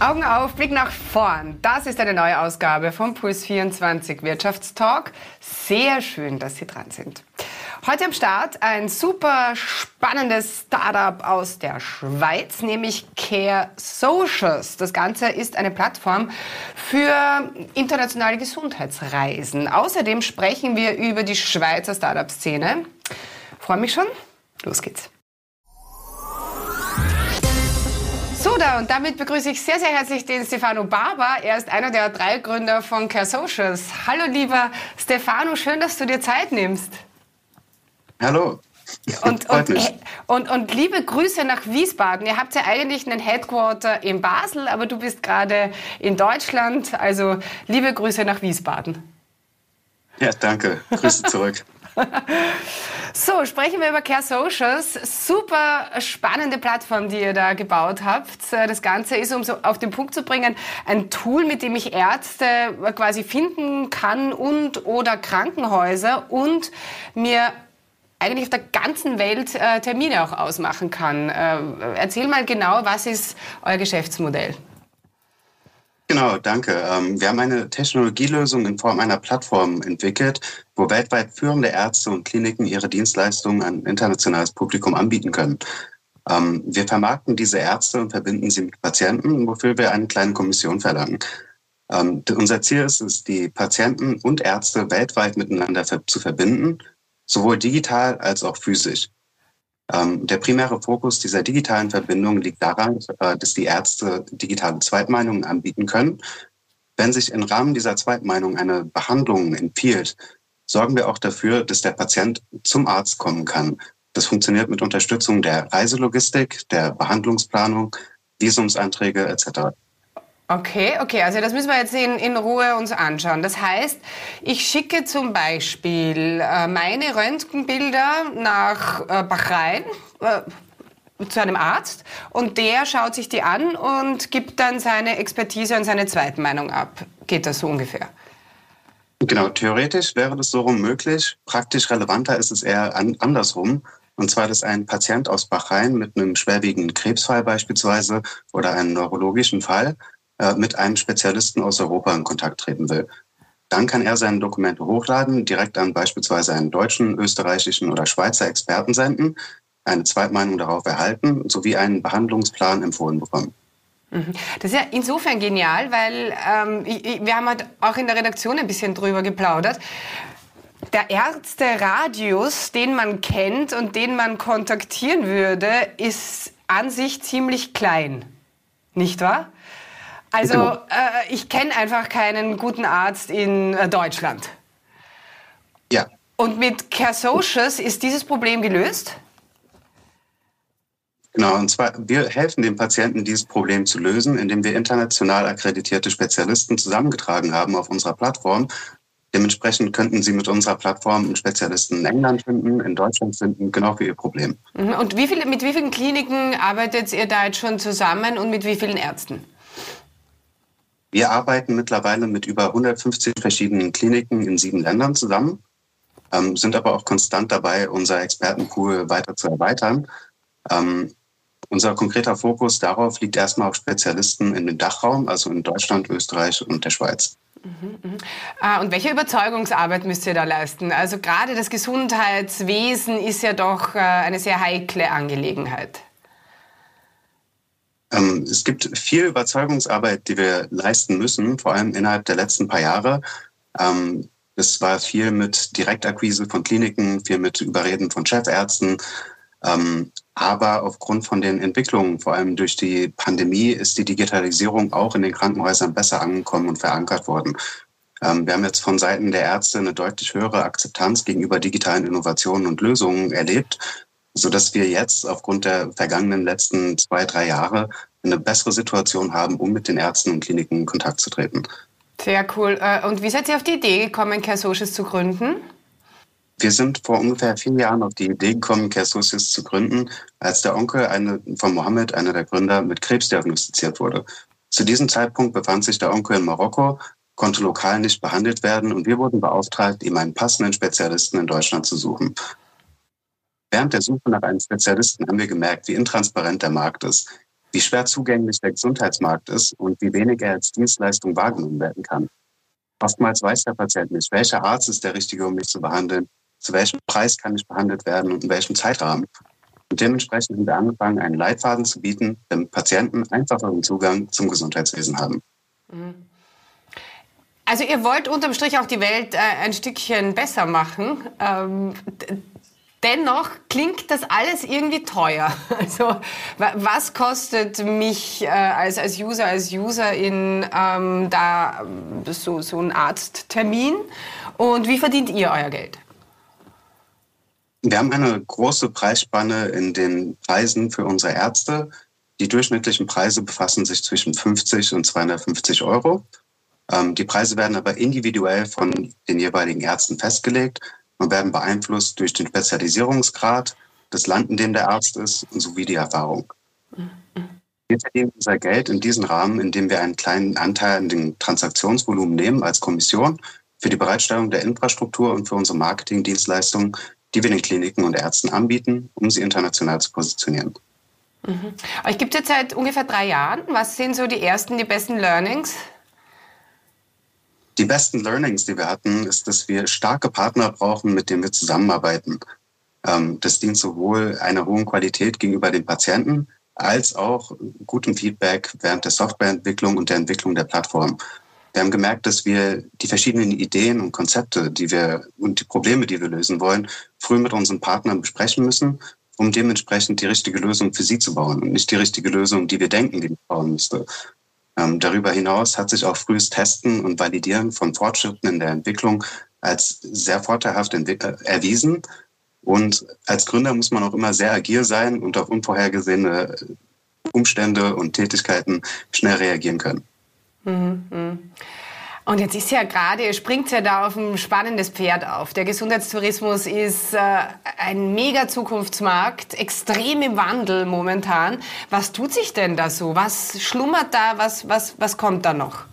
Augen auf, Blick nach vorn. Das ist eine neue Ausgabe vom Puls 24 Wirtschaftstalk. Sehr schön, dass Sie dran sind. Heute am Start ein super spannendes Startup aus der Schweiz, nämlich Care Socials. Das Ganze ist eine Plattform für internationale Gesundheitsreisen. Außerdem sprechen wir über die Schweizer Startup-Szene. Freue mich schon. Los geht's. Da und damit begrüße ich sehr, sehr herzlich den Stefano Barber. Er ist einer der drei Gründer von Care Socials. Hallo, lieber Stefano, schön, dass du dir Zeit nimmst. Hallo. Und, und, und, und, liebe Grüße nach Wiesbaden. Ihr habt ja eigentlich einen Headquarter in Basel, aber du bist gerade in Deutschland. Also liebe Grüße nach Wiesbaden. Ja, danke. Grüße zurück. So, sprechen wir über Care Socials. Super spannende Plattform, die ihr da gebaut habt. Das Ganze ist, um so auf den Punkt zu bringen, ein Tool, mit dem ich Ärzte quasi finden kann und oder Krankenhäuser und mir eigentlich auf der ganzen Welt äh, Termine auch ausmachen kann. Äh, erzähl mal genau, was ist euer Geschäftsmodell? Genau, danke. Ähm, wir haben eine Technologielösung in Form einer Plattform entwickelt, wo weltweit führende Ärzte und Kliniken ihre Dienstleistungen an internationales Publikum anbieten können. Ähm, wir vermarkten diese Ärzte und verbinden sie mit Patienten, wofür wir eine kleine Kommission verlangen. Ähm, unser Ziel ist es, die Patienten und Ärzte weltweit miteinander zu verbinden, sowohl digital als auch physisch. Ähm, der primäre Fokus dieser digitalen Verbindung liegt daran, äh, dass die Ärzte digitale Zweitmeinungen anbieten können. Wenn sich im Rahmen dieser Zweitmeinung eine Behandlung empfiehlt, sorgen wir auch dafür, dass der Patient zum Arzt kommen kann. Das funktioniert mit Unterstützung der Reiselogistik, der Behandlungsplanung, Visumsanträge etc. Okay, okay, also das müssen wir jetzt in, in Ruhe uns anschauen. Das heißt, ich schicke zum Beispiel äh, meine Röntgenbilder nach äh, Bahrain äh, zu einem Arzt und der schaut sich die an und gibt dann seine Expertise und seine Zweitmeinung ab. Geht das so ungefähr? Genau, theoretisch wäre das so rum möglich. Praktisch relevanter ist es eher an, andersrum. Und zwar, dass ein Patient aus Bahrain mit einem schwerwiegenden Krebsfall beispielsweise oder einem neurologischen Fall äh, mit einem Spezialisten aus Europa in Kontakt treten will. Dann kann er seine Dokumente hochladen, direkt an beispielsweise einen deutschen, österreichischen oder Schweizer Experten senden, eine Zweitmeinung darauf erhalten sowie einen Behandlungsplan empfohlen bekommen. Mhm. Das ist ja insofern genial, weil ähm, wir haben halt auch in der Redaktion ein bisschen drüber geplaudert. Der Ärzte-Radius, den man kennt und den man kontaktieren würde, ist an sich ziemlich klein. Nicht wahr? Also äh, ich kenne einfach keinen guten Arzt in äh, Deutschland. Ja. Und mit Care Socials ist dieses Problem gelöst? Genau, und zwar wir helfen den Patienten, dieses Problem zu lösen, indem wir international akkreditierte Spezialisten zusammengetragen haben auf unserer Plattform. Dementsprechend könnten Sie mit unserer Plattform einen Spezialisten in England finden, in Deutschland finden, genau für Ihr Problem. Mhm. Und wie viele, mit wie vielen Kliniken arbeitet ihr da jetzt schon zusammen und mit wie vielen Ärzten? Wir arbeiten mittlerweile mit über 150 verschiedenen Kliniken in sieben Ländern zusammen, ähm, sind aber auch konstant dabei, unser Expertenpool weiter zu erweitern. Ähm, unser konkreter Fokus darauf liegt erstmal auf Spezialisten in den Dachraum, also in Deutschland, Österreich und der Schweiz. Mhm, mh. Ah, und welche Überzeugungsarbeit müsst ihr da leisten? Also gerade das Gesundheitswesen ist ja doch äh, eine sehr heikle Angelegenheit. Ähm, es gibt viel Überzeugungsarbeit, die wir leisten müssen, vor allem innerhalb der letzten paar Jahre. Ähm, es war viel mit Direktakquise von Kliniken, viel mit Überreden von Chefärzten. Ähm, aber aufgrund von den Entwicklungen, vor allem durch die Pandemie, ist die Digitalisierung auch in den Krankenhäusern besser angekommen und verankert worden. wir haben jetzt von Seiten der Ärzte eine deutlich höhere Akzeptanz gegenüber digitalen Innovationen und Lösungen erlebt so dass wir jetzt aufgrund der vergangenen letzten zwei, drei Jahre eine bessere Situation haben, um mit den Ärzten und Kliniken in Kontakt zu treten. Sehr cool. Äh, und wie seid ihr auf die Idee gekommen, Care Socials zu gründen? Wir sind vor ungefähr vier Jahren auf die Idee gekommen, Care Socials zu gründen, als der Onkel eine, von Mohammed, einer der Gründer, mit Krebs diagnostiziert wurde. Zu diesem Zeitpunkt befand sich der Onkel in Marokko, konnte lokal nicht behandelt werden und wir wurden beauftragt, ihm einen passenden Spezialisten in Deutschland zu suchen. Während der Suche nach einem Spezialisten haben wir gemerkt, wie intransparent der Markt ist. wie schwer zugänglich der Gesundheitsmarkt ist und wie wenig er als Dienstleistung wahrgenommen werden kann. Oftmals weiß der Patient nicht, welcher Arzt ist der richtige, um mich zu behandeln, zu welchem Preis kann ich behandelt werden und in welchem Zeitrahmen. Und dementsprechend haben wir angefangen, einen Leitfaden zu bieten, damit Patienten einfacheren Zugang zum Gesundheitswesen haben. Also ihr wollt unterm Strich auch die Welt äh, ein Stückchen besser machen. Ähm, dennoch klingt das alles irgendwie teuer. Also was kostet mich äh, als, als User, als Userin ähm, da so, so ein Arzttermin und wie verdient ihr euer Geld? Wir haben eine große Preisspanne in den Preisen für unsere Ärzte. Die durchschnittlichen Preise befassen sich zwischen 50 und 250 Euro. Ähm, die Preise werden aber individuell von den jeweiligen Ärzten festgelegt und werden beeinflusst durch den Spezialisierungsgrad, das Land, in dem der Arzt ist, sowie die Erfahrung. Wir verdienen unser Geld in diesem Rahmen, indem wir einen kleinen Anteil an dem Transaktionsvolumen nehmen als Kommission für die Bereitstellung der Infrastruktur und für unsere Marketingdienstleistungen die wir den Kliniken und Ärzten anbieten, um sie international zu positionieren. Mhm. Euch gibt es jetzt seit ungefähr drei Jahren. Was sind so die ersten, die besten Learnings? Die besten Learnings, die wir hatten, ist, dass wir starke Partner brauchen, mit denen wir zusammenarbeiten. Ähm, das dient sowohl einer hohen Qualität gegenüber den Patienten als auch gutem Feedback während der Softwareentwicklung und der Entwicklung der Plattform. Wir haben gemerkt, dass wir die verschiedenen Ideen und Konzepte, die wir und die Probleme, die wir lösen wollen, früh mit unseren Partnern besprechen müssen, um dementsprechend die richtige Lösung für sie zu bauen und nicht die richtige Lösung, die wir denken, die man bauen müsste. Ähm, darüber hinaus hat sich auch frühes Testen und Validieren von Fortschritten in der Entwicklung als sehr vorteilhaft erwiesen. Und als Gründer muss man auch immer sehr agil sein und auf unvorhergesehene Umstände und Tätigkeiten schnell reagieren können. Mhm. Und jetzt ist ja gerade, springt ja da auf ein spannendes Pferd auf. Der Gesundheitstourismus ist äh, ein mega Zukunftsmarkt, extrem im Wandel momentan. Was tut sich denn da so? Was schlummert da? Was, was, was kommt da noch?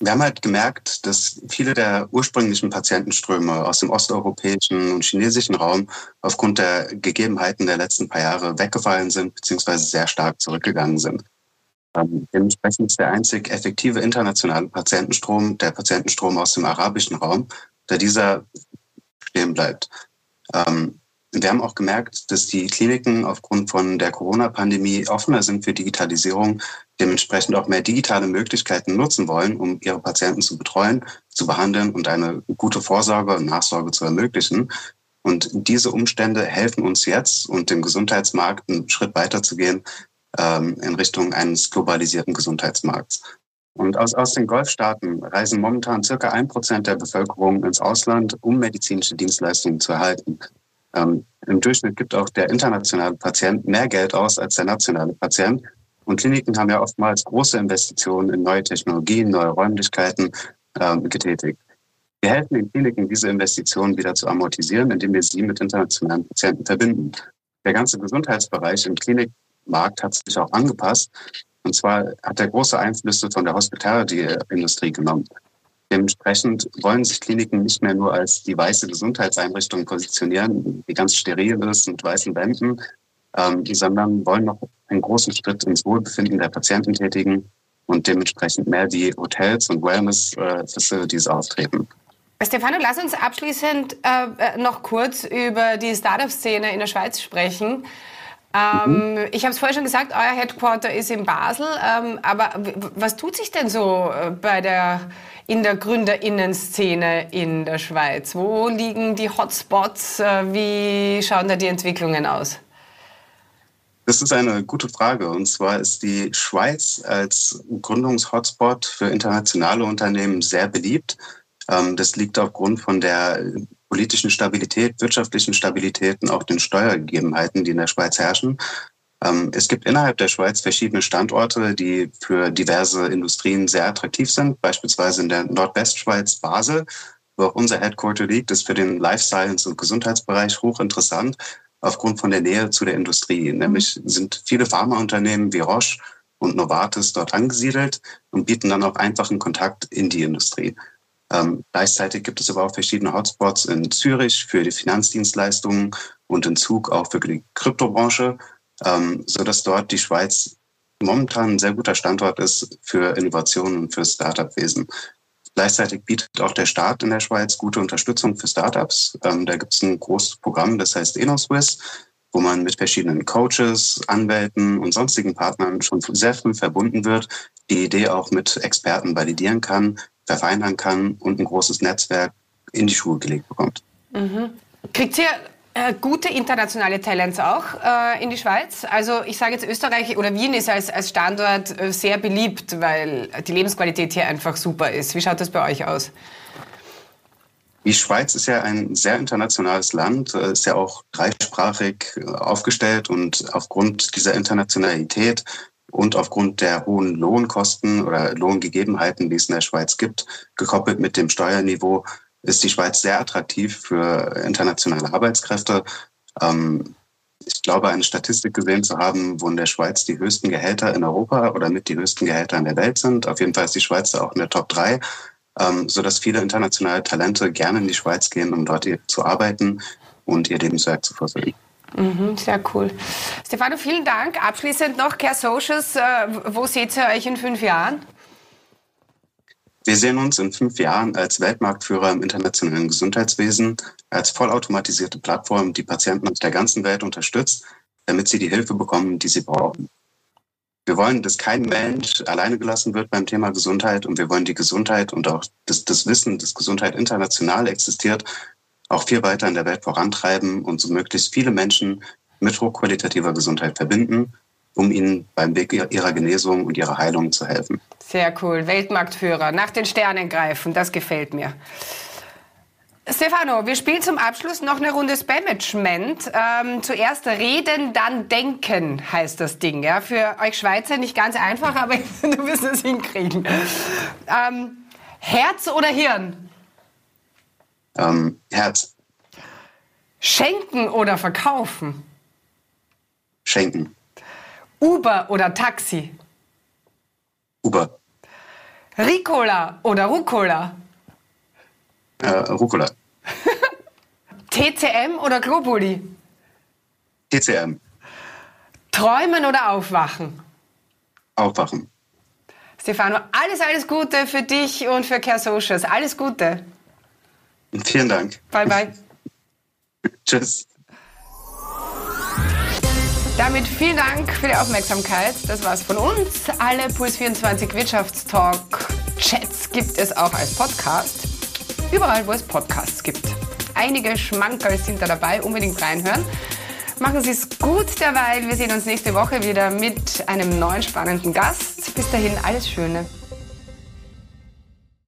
Wir haben halt gemerkt, dass viele der ursprünglichen Patientenströme aus dem osteuropäischen und chinesischen Raum aufgrund der Gegebenheiten der letzten paar Jahre weggefallen sind, beziehungsweise sehr stark zurückgegangen sind. Ähm, dementsprechend ist der einzig effektive internationale Patientenstrom der Patientenstrom aus dem arabischen Raum, da dieser stehen bleibt. Ähm, wir haben auch gemerkt, dass die Kliniken aufgrund von der Corona-Pandemie offener sind für Digitalisierung, dementsprechend auch mehr digitale Möglichkeiten nutzen wollen, um ihre Patienten zu betreuen, zu behandeln und eine gute Vorsorge und Nachsorge zu ermöglichen. Und diese Umstände helfen uns jetzt und dem Gesundheitsmarkt einen Schritt weiter zu gehen, ähm, in Richtung eines globalisierten Gesundheitsmarkts. Und aus, aus den Golfstaaten reisen momentan circa ein Prozent der Bevölkerung ins Ausland, um medizinische Dienstleistungen zu erhalten. Ähm, Im Durchschnitt gibt auch der internationale Patient mehr Geld aus als der nationale Patient. Und Kliniken haben ja oftmals große Investitionen in neue Technologien, neue Räumlichkeiten ähm, getätigt. Wir helfen den Kliniken, diese Investitionen wieder zu amortisieren, indem wir sie mit internationalen Patienten verbinden. Der ganze Gesundheitsbereich im Klinik Markt hat sich auch angepasst. Und zwar hat er große Einflüsse von der Hospitality-Industrie genommen. Dementsprechend wollen sich Kliniken nicht mehr nur als die weiße Gesundheitseinrichtung positionieren, die ganz steril ist mit weißen Wänden, ähm, sondern wollen noch einen großen Schritt ins Wohlbefinden der Patienten tätigen und dementsprechend mehr die Hotels und Wellness-Facilities äh, auftreten. Stefano, lass uns abschließend äh, noch kurz über die Startup-Szene in der Schweiz sprechen. Ähm, mhm. Ich habe es vorher schon gesagt, euer Headquarter ist in Basel. Ähm, aber was tut sich denn so äh, bei der, in der Gründerinnenszene in der Schweiz? Wo liegen die Hotspots? Äh, wie schauen da die Entwicklungen aus? Das ist eine gute Frage. Und zwar ist die Schweiz als Gründungshotspot für internationale Unternehmen sehr beliebt. Ähm, das liegt aufgrund von der politischen Stabilität, wirtschaftlichen Stabilität und auch den Steuergegebenheiten, die in der Schweiz herrschen. Ähm, es gibt innerhalb der Schweiz verschiedene Standorte, die für diverse Industrien sehr attraktiv sind, beispielsweise in der Nordwestschweiz Basel, wo auch unser Headquarter liegt, ist für den Life Science und Gesundheitsbereich hochinteressant aufgrund von der Nähe zu der Industrie. Nämlich sind viele Pharmaunternehmen wie Roche und Novartis dort angesiedelt und bieten dann auch einfachen Kontakt in die Industrie. Ähm, gleichzeitig gibt es aber auch verschiedene Hotspots in Zürich für die Finanzdienstleistungen und in Zug auch für die Kryptobranche. ähm, sodass dort die Schweiz momentan ein sehr guter Standort ist für Innovationen und für Startup-Wesen. Gleichzeitig bietet auch der Staat in der Schweiz gute Unterstützung für Startups. Ähm, da gibt es ein großes Programm, das heißt InnoSwiss, wo man mit verschiedenen Coaches, Anwälten und sonstigen Partnern schon sehr früh verbunden wird, die Idee auch mit Experten validieren kann, verfeinern kann und ein großes Netzwerk in die Schuhe gelegt bekommt. Mhm. Kriegt ihr äh, gute internationale Talents auch äh, in die Schweiz. Also ich sage jetzt Österreich oder Wien ist als, als Standort äh, sehr beliebt, weil die Lebensqualität hier einfach super ist. Wie schaut das bei euch aus? Die Schweiz ist ja ein sehr internationales Land, äh, ist ja auch dreisprachig äh, aufgestellt und aufgrund dieser Internationalität und aufgrund der hohen Lohnkosten oder Lohngegebenheiten, die es in der Schweiz gibt, gekoppelt mit dem Steuerniveau, ist die Schweiz sehr attraktiv für internationale Arbeitskräfte. Ähm, ich glaube, eine Statistik gesehen zu haben, wo in der Schweiz die höchsten Gehälter in Europa oder mit die höchsten Gehälter in der Welt sind. Auf jeden Fall ist die Schweiz auch in der Top 3, ähm, sodass viele internationale Talente gerne in die Schweiz gehen, um dort zu arbeiten und ihr Lebenswerk zu verfolgen. Mhm, sehr cool. Stefano, vielen Dank. Abschließend noch Care Socials. Äh, wo seht ihr euch in fünf Jahren? Wir sehen uns in fünf Jahren als Weltmarktführer im internationalen Gesundheitswesen, als vollautomatisierte Plattform, die Patienten aus der ganzen Welt unterstützt, damit sie die Hilfe bekommen, die sie brauchen. Wir wollen, dass kein Mensch alleine gelassen wird beim Thema Gesundheit und wir wollen die Gesundheit und auch das, das Wissen, dass Gesundheit international existiert, auch viel weiter in der Welt vorantreiben und so möglichst viele Menschen mit hochqualitativer Gesundheit verbinden, um ihnen beim Weg ihrer Genesung und ihrer Heilung zu helfen. Sehr cool. Weltmarktführer. Nach den Sternen greifen. Das gefällt mir. Stefano, wir spielen zum Abschluss noch eine Runde Spamagement. Ähm, zuerst reden, dann denken heißt das Ding. Ja? Für euch Schweizer nicht ganz einfach, aber du wirst es hinkriegen. Ähm, Herz oder Hirn? Ähm, Herz. Schenken oder verkaufen? Schenken. Uber oder Taxi? Uber. Ricola oder Rucola? Äh, Rucola. TCM oder Globuli? TCM. Träumen oder aufwachen? Aufwachen. Stefano, alles, alles Gute für dich und für Care Socials. Alles Gute. Vielen Dank. Bye, bye. Tschüss. Damit vielen Dank für die Aufmerksamkeit. Das war's von uns. Alle Puls24 Wirtschaftstalk Chats gibt es auch als Podcast. Überall, wo es Podcasts gibt. Einige Schmankerl sind da dabei. Unbedingt reinhören. Machen Sie es gut derweil. Wir sehen uns nächste Woche wieder mit einem neuen spannenden Gast. Bis dahin alles Schöne.